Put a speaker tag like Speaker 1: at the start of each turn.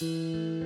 Speaker 1: Música